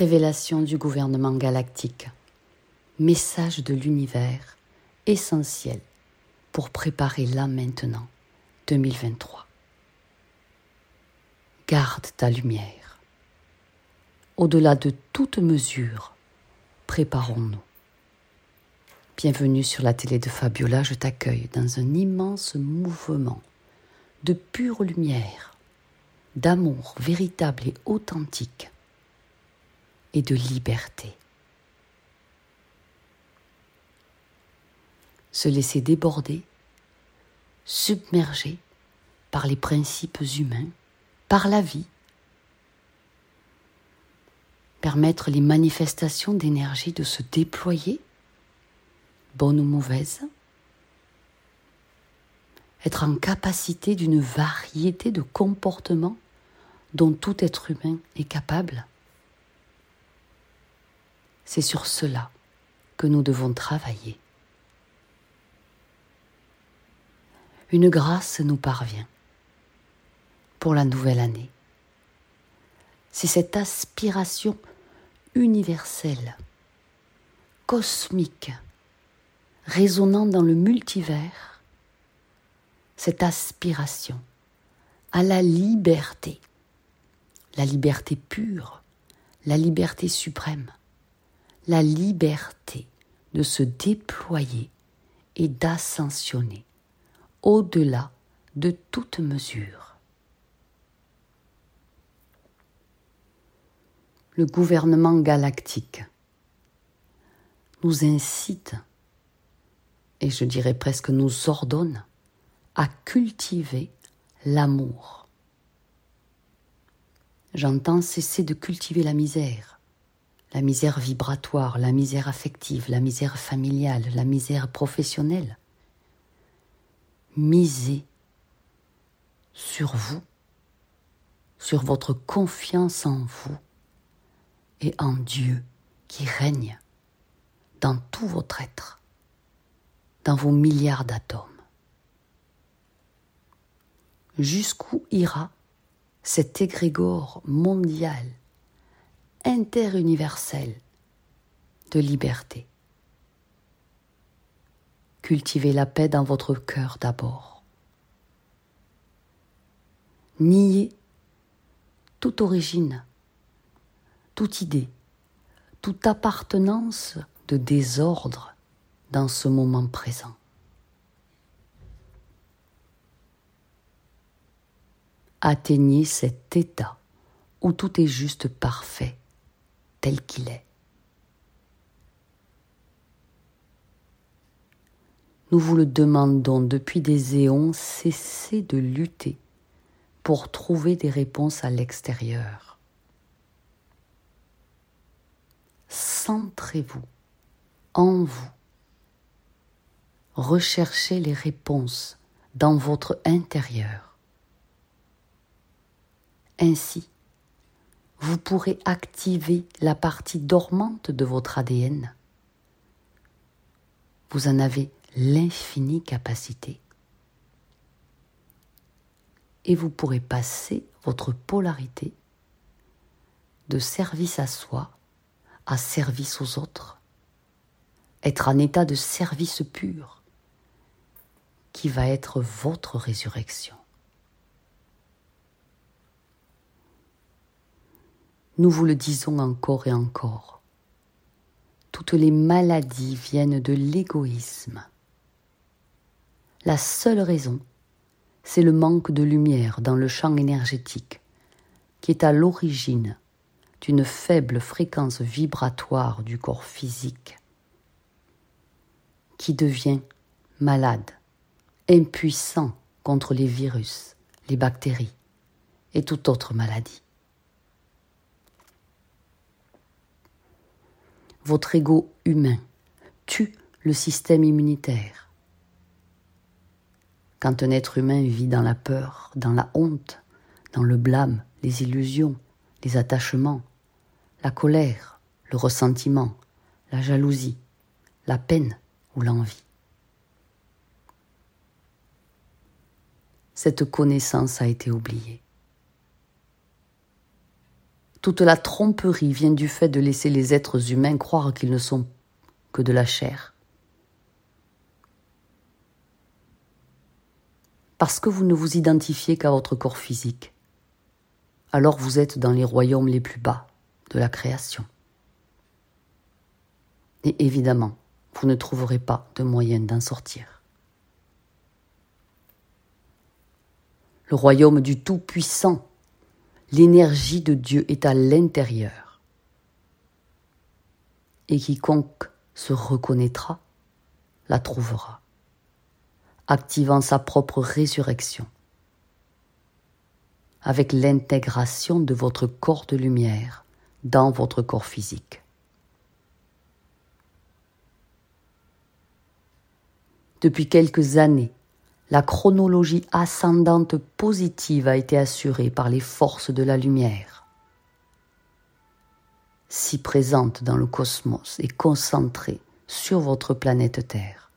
Révélation du gouvernement galactique. Message de l'univers essentiel pour préparer là maintenant 2023. Garde ta lumière. Au-delà de toute mesure, préparons-nous. Bienvenue sur la télé de Fabiola, je t'accueille dans un immense mouvement de pure lumière, d'amour véritable et authentique et de liberté. Se laisser déborder, submerger par les principes humains, par la vie, permettre les manifestations d'énergie de se déployer, bonnes ou mauvaises, être en capacité d'une variété de comportements dont tout être humain est capable. C'est sur cela que nous devons travailler. Une grâce nous parvient pour la nouvelle année. C'est cette aspiration universelle, cosmique, résonnant dans le multivers, cette aspiration à la liberté, la liberté pure, la liberté suprême, la liberté de se déployer et d'ascensionner au-delà de toute mesure. Le gouvernement galactique nous incite, et je dirais presque nous ordonne, à cultiver l'amour. J'entends cesser de cultiver la misère, la misère vibratoire, la misère affective, la misère familiale, la misère professionnelle. Misez sur vous, sur votre confiance en vous et en Dieu qui règne dans tout votre être, dans vos milliards d'atomes. Jusqu'où ira cet égrégore mondial, interuniversel de liberté Cultivez la paix dans votre cœur d'abord. Niez toute origine, toute idée, toute appartenance de désordre dans ce moment présent. Atteignez cet état où tout est juste parfait tel qu'il est. Nous vous le demandons depuis des éons, cessez de lutter pour trouver des réponses à l'extérieur. Centrez-vous en vous. Recherchez les réponses dans votre intérieur. Ainsi, vous pourrez activer la partie dormante de votre ADN. Vous en avez l'infinie capacité. Et vous pourrez passer votre polarité de service à soi à service aux autres, être en état de service pur qui va être votre résurrection. Nous vous le disons encore et encore, toutes les maladies viennent de l'égoïsme la seule raison, c'est le manque de lumière dans le champ énergétique qui est à l'origine d'une faible fréquence vibratoire du corps physique qui devient malade, impuissant contre les virus, les bactéries et toute autre maladie. Votre ego humain tue le système immunitaire quand un être humain vit dans la peur, dans la honte, dans le blâme, les illusions, les attachements, la colère, le ressentiment, la jalousie, la peine ou l'envie. Cette connaissance a été oubliée. Toute la tromperie vient du fait de laisser les êtres humains croire qu'ils ne sont que de la chair. Parce que vous ne vous identifiez qu'à votre corps physique, alors vous êtes dans les royaumes les plus bas de la création. Et évidemment, vous ne trouverez pas de moyen d'en sortir. Le royaume du Tout-Puissant, l'énergie de Dieu est à l'intérieur. Et quiconque se reconnaîtra la trouvera, activant sa propre résurrection avec l'intégration de votre corps de lumière dans votre corps physique. Depuis quelques années, la chronologie ascendante positive a été assurée par les forces de la lumière, si présente dans le cosmos et concentrée sur votre planète Terre.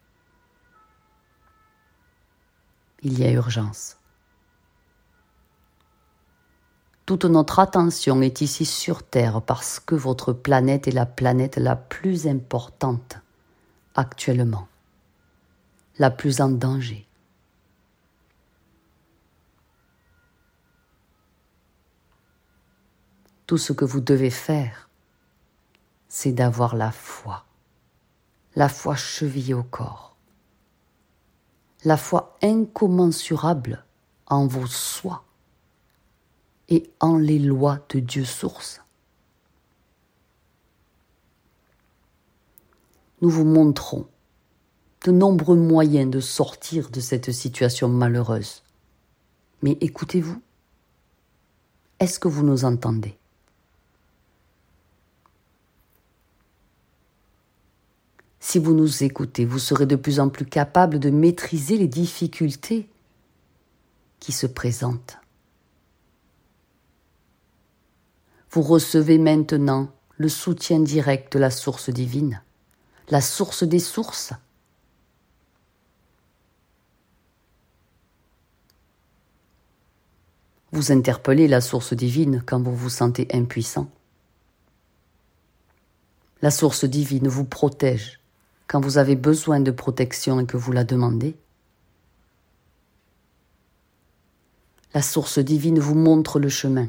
Il y a urgence. Toute notre attention est ici sur Terre parce que votre planète est la planète la plus importante actuellement, la plus en danger. Tout ce que vous devez faire, c'est d'avoir la foi, la foi chevillée au corps, la foi incommensurable en vos soins et en les lois de Dieu source. Nous vous montrons de nombreux moyens de sortir de cette situation malheureuse. Mais écoutez-vous, est-ce que vous nous entendez? Si vous nous écoutez, vous serez de plus en plus capable de maîtriser les difficultés qui se présentent. vous recevez maintenant le soutien direct de la source divine, la source des sources. Vous interpellez la source divine quand vous vous sentez impuissant. La source divine vous protège quand vous avez besoin de protection et que vous la demandez. La source divine vous montre le chemin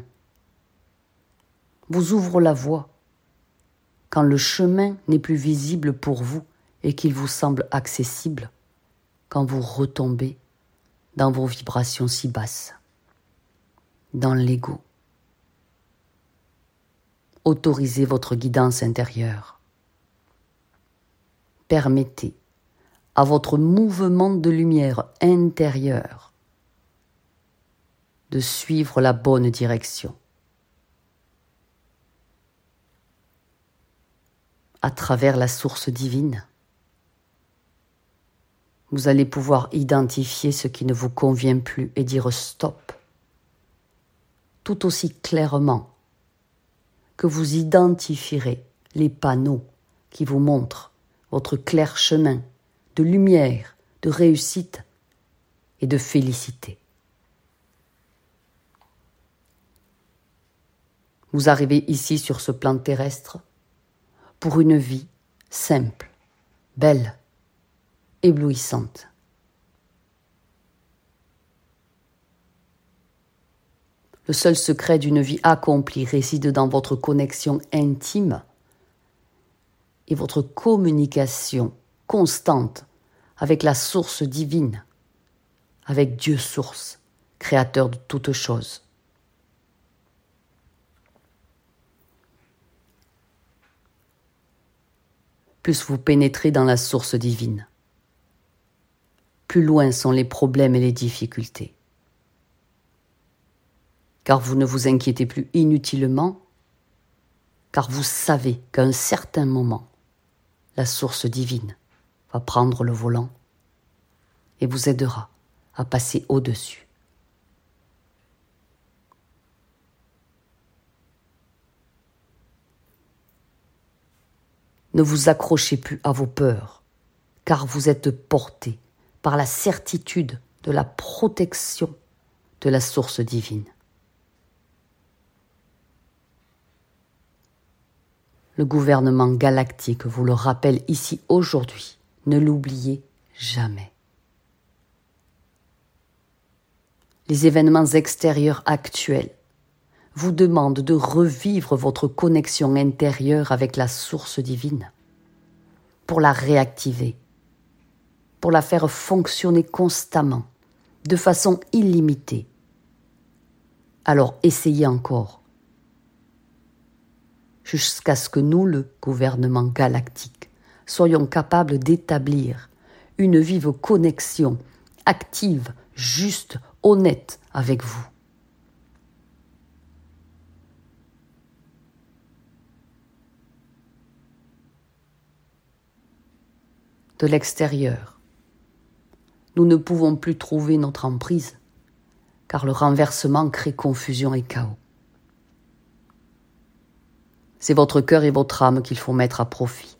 vous ouvre la voie quand le chemin n'est plus visible pour vous et qu'il vous semble accessible, quand vous retombez dans vos vibrations si basses, dans l'ego. Autorisez votre guidance intérieure. Permettez à votre mouvement de lumière intérieure de suivre la bonne direction. à travers la source divine. Vous allez pouvoir identifier ce qui ne vous convient plus et dire stop, tout aussi clairement que vous identifierez les panneaux qui vous montrent votre clair chemin de lumière, de réussite et de félicité. Vous arrivez ici sur ce plan terrestre pour une vie simple, belle, éblouissante. Le seul secret d'une vie accomplie réside dans votre connexion intime et votre communication constante avec la source divine, avec Dieu source, créateur de toutes choses. plus vous pénétrez dans la source divine. Plus loin sont les problèmes et les difficultés. Car vous ne vous inquiétez plus inutilement, car vous savez qu'à un certain moment, la source divine va prendre le volant et vous aidera à passer au-dessus. Ne vous accrochez plus à vos peurs, car vous êtes porté par la certitude de la protection de la source divine. Le gouvernement galactique vous le rappelle ici aujourd'hui. Ne l'oubliez jamais. Les événements extérieurs actuels vous demandent de revivre votre connexion intérieure avec la source divine pour la réactiver, pour la faire fonctionner constamment, de façon illimitée. Alors essayez encore, jusqu'à ce que nous, le gouvernement galactique, soyons capables d'établir une vive connexion active, juste, honnête avec vous. De l'extérieur, nous ne pouvons plus trouver notre emprise, car le renversement crée confusion et chaos. C'est votre cœur et votre âme qu'il faut mettre à profit.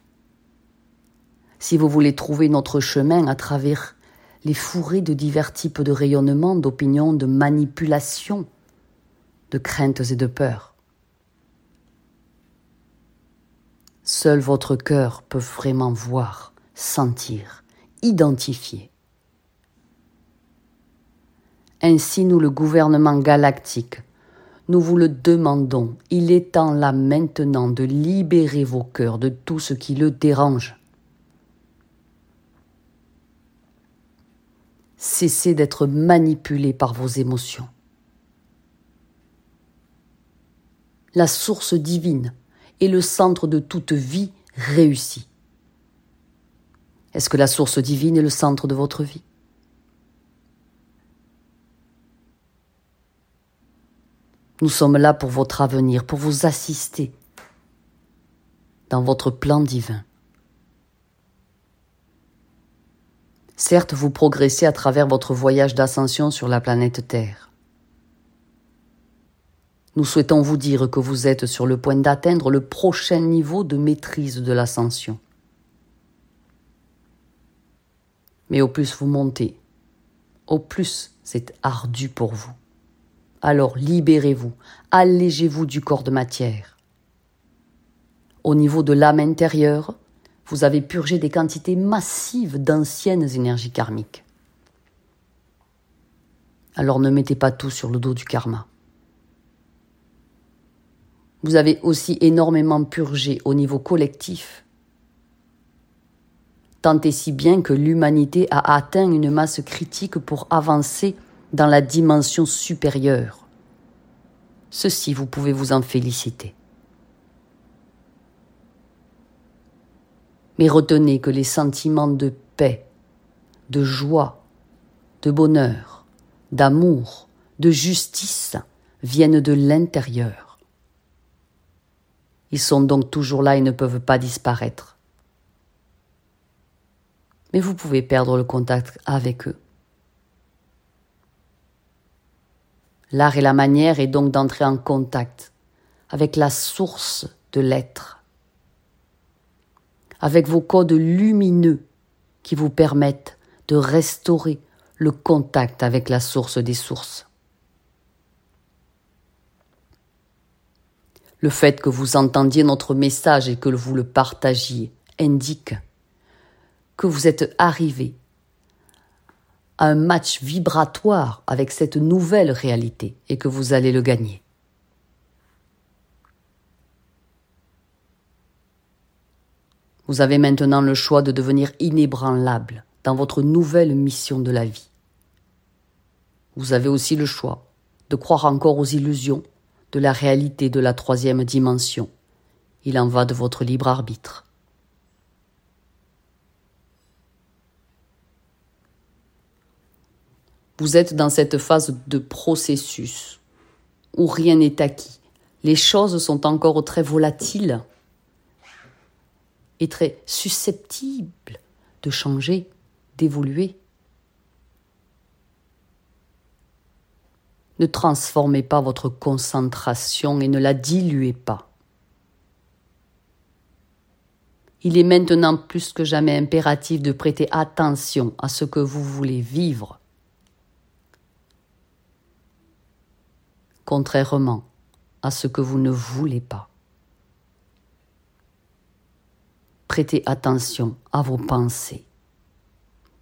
Si vous voulez trouver notre chemin à travers les fourrés de divers types de rayonnements, d'opinions, de manipulations, de craintes et de peurs, seul votre cœur peut vraiment voir, sentir, identifier. Ainsi nous, le gouvernement galactique, nous vous le demandons. Il est temps là maintenant de libérer vos cœurs de tout ce qui le dérange. Cessez d'être manipulé par vos émotions. La source divine est le centre de toute vie réussie. Est-ce que la source divine est le centre de votre vie? Nous sommes là pour votre avenir, pour vous assister dans votre plan divin. Certes, vous progressez à travers votre voyage d'ascension sur la planète Terre. Nous souhaitons vous dire que vous êtes sur le point d'atteindre le prochain niveau de maîtrise de l'ascension. Mais au plus vous montez, au plus c'est ardu pour vous alors libérez-vous, allégez-vous du corps de matière. Au niveau de l'âme intérieure, vous avez purgé des quantités massives d'anciennes énergies karmiques. Alors ne mettez pas tout sur le dos du karma. Vous avez aussi énormément purgé au niveau collectif, tant et si bien que l'humanité a atteint une masse critique pour avancer dans la dimension supérieure. Ceci, vous pouvez vous en féliciter. Mais retenez que les sentiments de paix, de joie, de bonheur, d'amour, de justice viennent de l'intérieur. Ils sont donc toujours là et ne peuvent pas disparaître. Mais vous pouvez perdre le contact avec eux. L'art et la manière est donc d'entrer en contact avec la source de l'être, avec vos codes lumineux qui vous permettent de restaurer le contact avec la source des sources. Le fait que vous entendiez notre message et que vous le partagiez indique que vous êtes arrivé un match vibratoire avec cette nouvelle réalité et que vous allez le gagner. Vous avez maintenant le choix de devenir inébranlable dans votre nouvelle mission de la vie. Vous avez aussi le choix de croire encore aux illusions de la réalité de la troisième dimension. Il en va de votre libre arbitre. Vous êtes dans cette phase de processus où rien n'est acquis. Les choses sont encore très volatiles et très susceptibles de changer, d'évoluer. Ne transformez pas votre concentration et ne la diluez pas. Il est maintenant plus que jamais impératif de prêter attention à ce que vous voulez vivre contrairement à ce que vous ne voulez pas. Prêtez attention à vos pensées.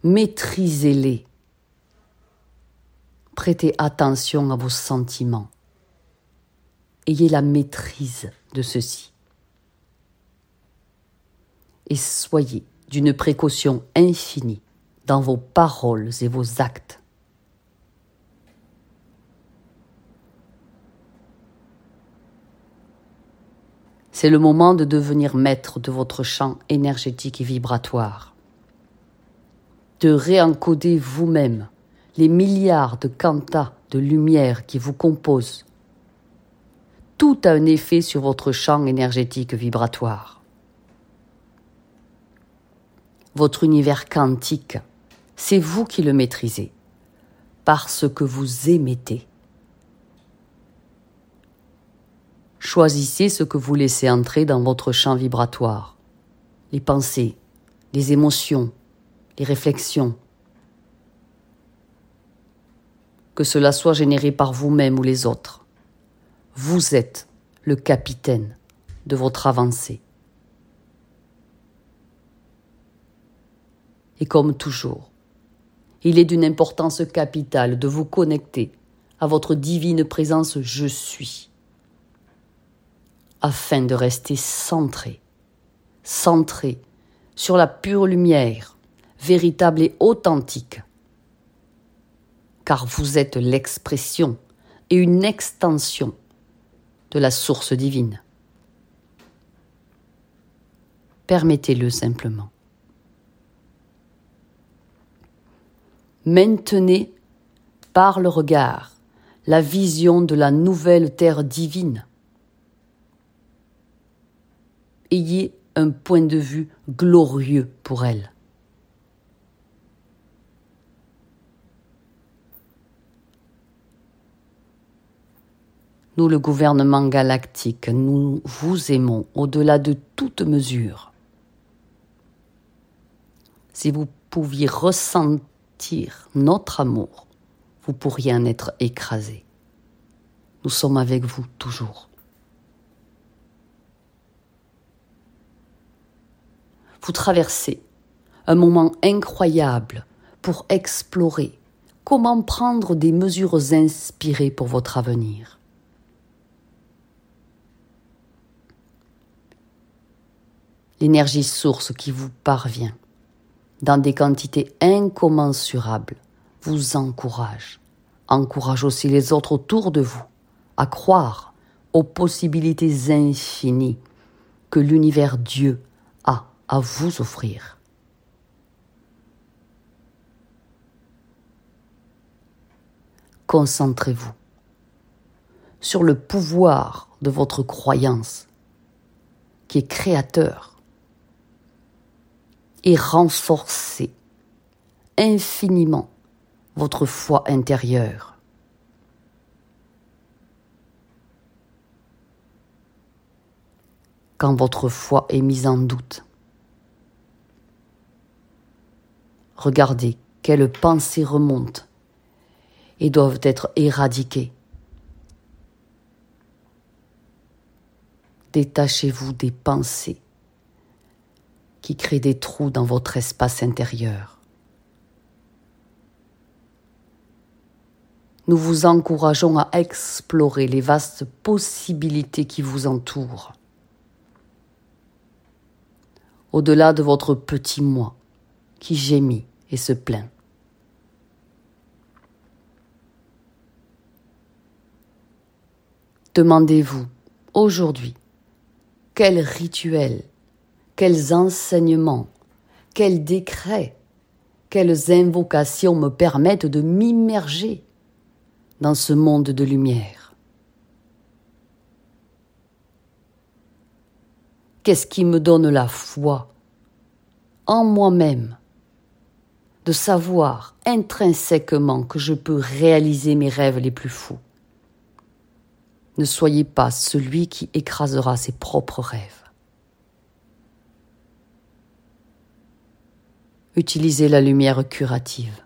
Maîtrisez-les. Prêtez attention à vos sentiments. Ayez la maîtrise de ceci. Et soyez d'une précaution infinie dans vos paroles et vos actes. C'est le moment de devenir maître de votre champ énergétique et vibratoire. De réencoder vous-même les milliards de quantas de lumière qui vous composent. Tout a un effet sur votre champ énergétique vibratoire. Votre univers quantique, c'est vous qui le maîtrisez, parce que vous émettez. Choisissez ce que vous laissez entrer dans votre champ vibratoire. Les pensées, les émotions, les réflexions. Que cela soit généré par vous-même ou les autres. Vous êtes le capitaine de votre avancée. Et comme toujours, il est d'une importance capitale de vous connecter à votre divine présence Je suis afin de rester centré, centré sur la pure lumière, véritable et authentique. Car vous êtes l'expression et une extension de la source divine. Permettez-le simplement. Maintenez par le regard la vision de la nouvelle terre divine ayez un point de vue glorieux pour elle. Nous, le gouvernement galactique, nous vous aimons au-delà de toute mesure. Si vous pouviez ressentir notre amour, vous pourriez en être écrasé. Nous sommes avec vous toujours. Vous traversez un moment incroyable pour explorer comment prendre des mesures inspirées pour votre avenir. L'énergie source qui vous parvient dans des quantités incommensurables vous encourage, encourage aussi les autres autour de vous à croire aux possibilités infinies que l'univers Dieu à vous offrir. Concentrez-vous sur le pouvoir de votre croyance qui est créateur et renforcez infiniment votre foi intérieure. Quand votre foi est mise en doute, Regardez quelles pensées remontent et doivent être éradiquées. Détachez-vous des pensées qui créent des trous dans votre espace intérieur. Nous vous encourageons à explorer les vastes possibilités qui vous entourent. Au-delà de votre petit moi qui gémit et se plaint. Demandez-vous aujourd'hui quels rituels, quels enseignements, quels décrets, quelles invocations me permettent de m'immerger dans ce monde de lumière? Qu'est-ce qui me donne la foi en moi-même? De savoir intrinsèquement que je peux réaliser mes rêves les plus fous. Ne soyez pas celui qui écrasera ses propres rêves. Utilisez la lumière curative,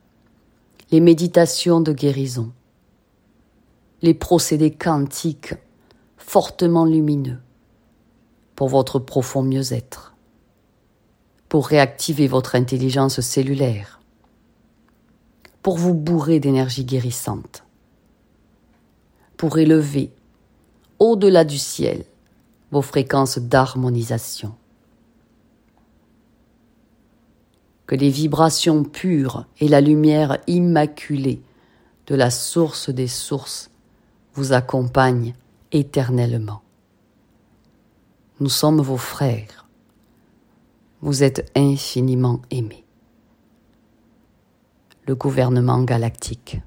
les méditations de guérison, les procédés quantiques fortement lumineux pour votre profond mieux-être. pour réactiver votre intelligence cellulaire, pour vous bourrer d'énergie guérissante, pour élever au-delà du ciel vos fréquences d'harmonisation. Que les vibrations pures et la lumière immaculée de la source des sources vous accompagnent éternellement. Nous sommes vos frères. Vous êtes infiniment aimés. Le gouvernement galactique.